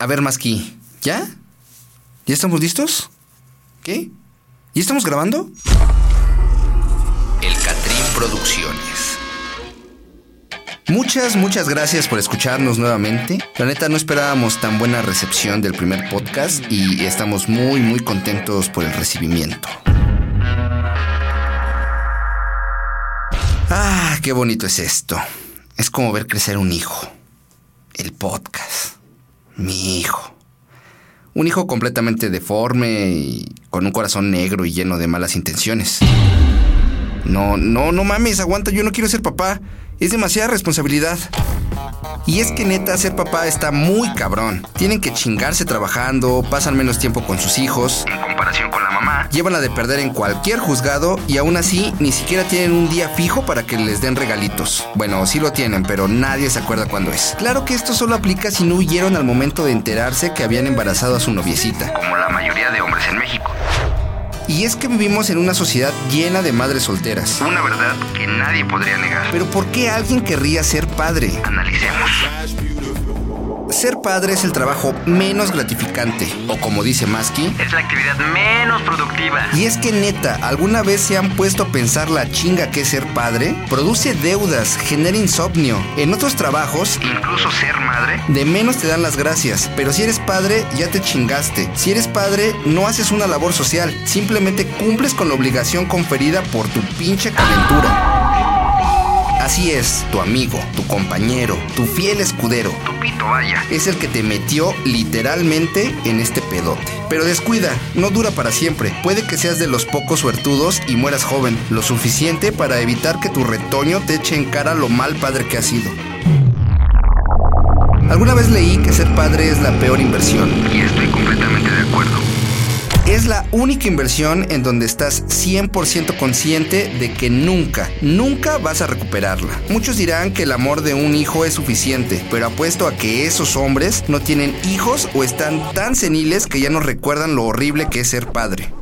A ver, Maski, ¿ya? ¿Ya estamos listos? ¿Qué? ¿Ya estamos grabando? El Catrín Producciones. Muchas, muchas gracias por escucharnos nuevamente. La neta no esperábamos tan buena recepción del primer podcast y estamos muy, muy contentos por el recibimiento. Ah, qué bonito es esto. Es como ver crecer un hijo. El podcast. Mi hijo. Un hijo completamente deforme y con un corazón negro y lleno de malas intenciones. No, no, no mames, aguanta, yo no quiero ser papá. Es demasiada responsabilidad. Y es que neta, ser papá está muy cabrón. Tienen que chingarse trabajando, pasan menos tiempo con sus hijos, en comparación con la. Llevan la de perder en cualquier juzgado y aún así ni siquiera tienen un día fijo para que les den regalitos. Bueno, sí lo tienen, pero nadie se acuerda cuándo es. Claro que esto solo aplica si no huyeron al momento de enterarse que habían embarazado a su noviecita. Como la mayoría de hombres en México. Y es que vivimos en una sociedad llena de madres solteras. Una verdad que nadie podría negar. Pero ¿por qué alguien querría ser padre? Analicemos. Ser padre es el trabajo menos gratificante, o como dice Maski, Es la actividad menos productiva. y es que neta, ¿alguna vez se han puesto a pensar la chinga que es ser padre? Produce deudas, genera insomnio. En otros trabajos, incluso ser madre, de menos te dan las gracias. Pero si eres padre, ya te chingaste. Si eres padre, no haces una labor social, simplemente cumples con la obligación conferida por tu pinche calentura. Así es, tu amigo, tu compañero, tu fiel escudero, tu pito vaya, es el que te metió literalmente en este pedote. Pero descuida, no dura para siempre. Puede que seas de los pocos suertudos y mueras joven, lo suficiente para evitar que tu retoño te eche en cara lo mal padre que has sido. Alguna vez leí que ser padre es la peor inversión. Y estoy completamente la única inversión en donde estás 100% consciente de que nunca, nunca vas a recuperarla. Muchos dirán que el amor de un hijo es suficiente, pero apuesto a que esos hombres no tienen hijos o están tan seniles que ya no recuerdan lo horrible que es ser padre.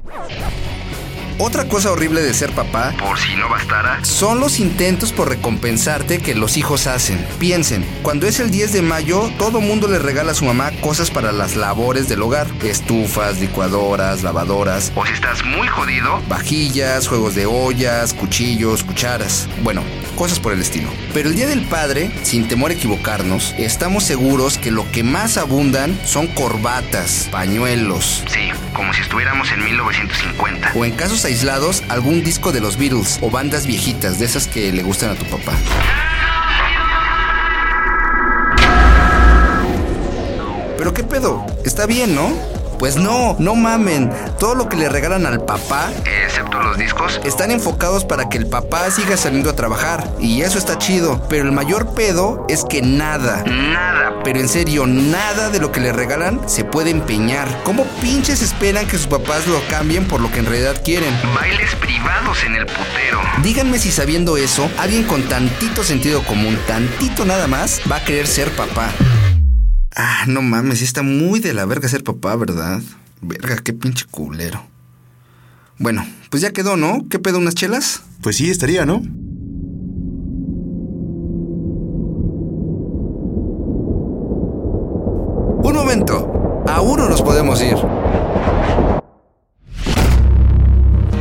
Otra cosa horrible de ser papá, por si no bastara, son los intentos por recompensarte que los hijos hacen. Piensen, cuando es el 10 de mayo, todo mundo le regala a su mamá cosas para las labores del hogar. Estufas, licuadoras, lavadoras. O si estás muy jodido, vajillas, juegos de ollas, cuchillos, cucharas. Bueno, cosas por el estilo. Pero el Día del Padre, sin temor a equivocarnos, estamos seguros que lo que más abundan son corbatas, pañuelos. Sí, como si estuviéramos en 1950. O en casos aislados, algún disco de los Beatles o bandas viejitas, de esas que le gustan a tu papá. ¿Pero qué pedo? Está bien, ¿no? Pues no, no mamen. Todo lo que le regalan al papá, excepto los discos, están enfocados para que el papá siga saliendo a trabajar. Y eso está chido. Pero el mayor pedo es que nada, nada, pero en serio, nada de lo que le regalan se puede empeñar. ¿Cómo pinches esperan que sus papás lo cambien por lo que en realidad quieren? Bailes privados en el putero. Díganme si sabiendo eso, alguien con tantito sentido común, tantito nada más, va a querer ser papá. Ah, no mames, sí está muy de la verga ser papá, ¿verdad? Verga, qué pinche culero. Bueno, pues ya quedó, ¿no? ¿Qué pedo, unas chelas? Pues sí, estaría, ¿no? Un momento. Aún no nos podemos ir.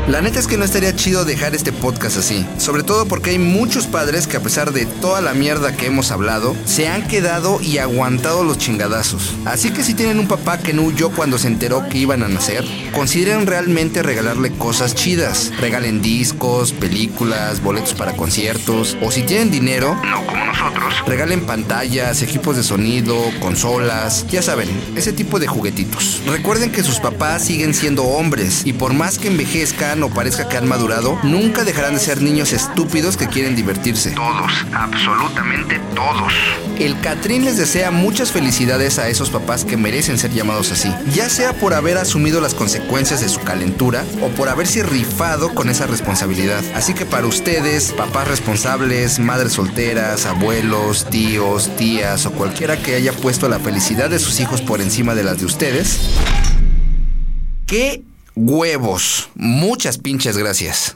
La neta es que no estaría chido dejar este podcast así, sobre todo porque hay muchos padres que a pesar de toda la mierda que hemos hablado, se han quedado y aguantado los chingadazos. Así que si tienen un papá que no huyó cuando se enteró que iban a nacer, consideren realmente regalarle cosas chidas. Regalen discos, películas, boletos para conciertos, o si tienen dinero, no como nosotros, regalen pantallas, equipos de sonido, consolas, ya saben, ese tipo de juguetitos. Recuerden que sus papás siguen siendo hombres y por más que envejezcan o parezca que han madurado, nunca dejarán de ser niños estúpidos que quieren divertirse. Todos, absolutamente todos. El Catrín les desea muchas felicidades a esos papás que merecen ser llamados así, ya sea por haber asumido las consecuencias de su calentura o por haberse rifado con esa responsabilidad. Así que para ustedes, papás responsables, madres solteras, abuelos, tíos, tías o cualquiera que haya puesto la felicidad de sus hijos por encima de las de ustedes, ¿qué huevos? Muchas pinches gracias.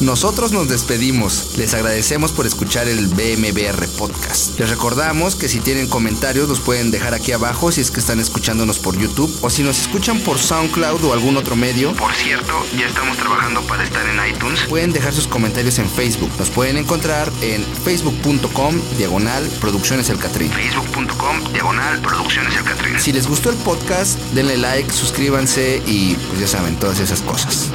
Nosotros nos despedimos. Les agradecemos por escuchar el BMBR Podcast. Les recordamos que si tienen comentarios los pueden dejar aquí abajo si es que están escuchándonos por YouTube o si nos escuchan por SoundCloud o algún otro medio. Por cierto, ya estamos trabajando para estar en iTunes. Pueden dejar sus comentarios en Facebook. Nos pueden encontrar en facebook.com diagonal producciones el Catrín. Facebook.com diagonal producciones el Catrín. Si les gustó el podcast, denle like, suscríbanse y pues ya saben, todas esas cosas.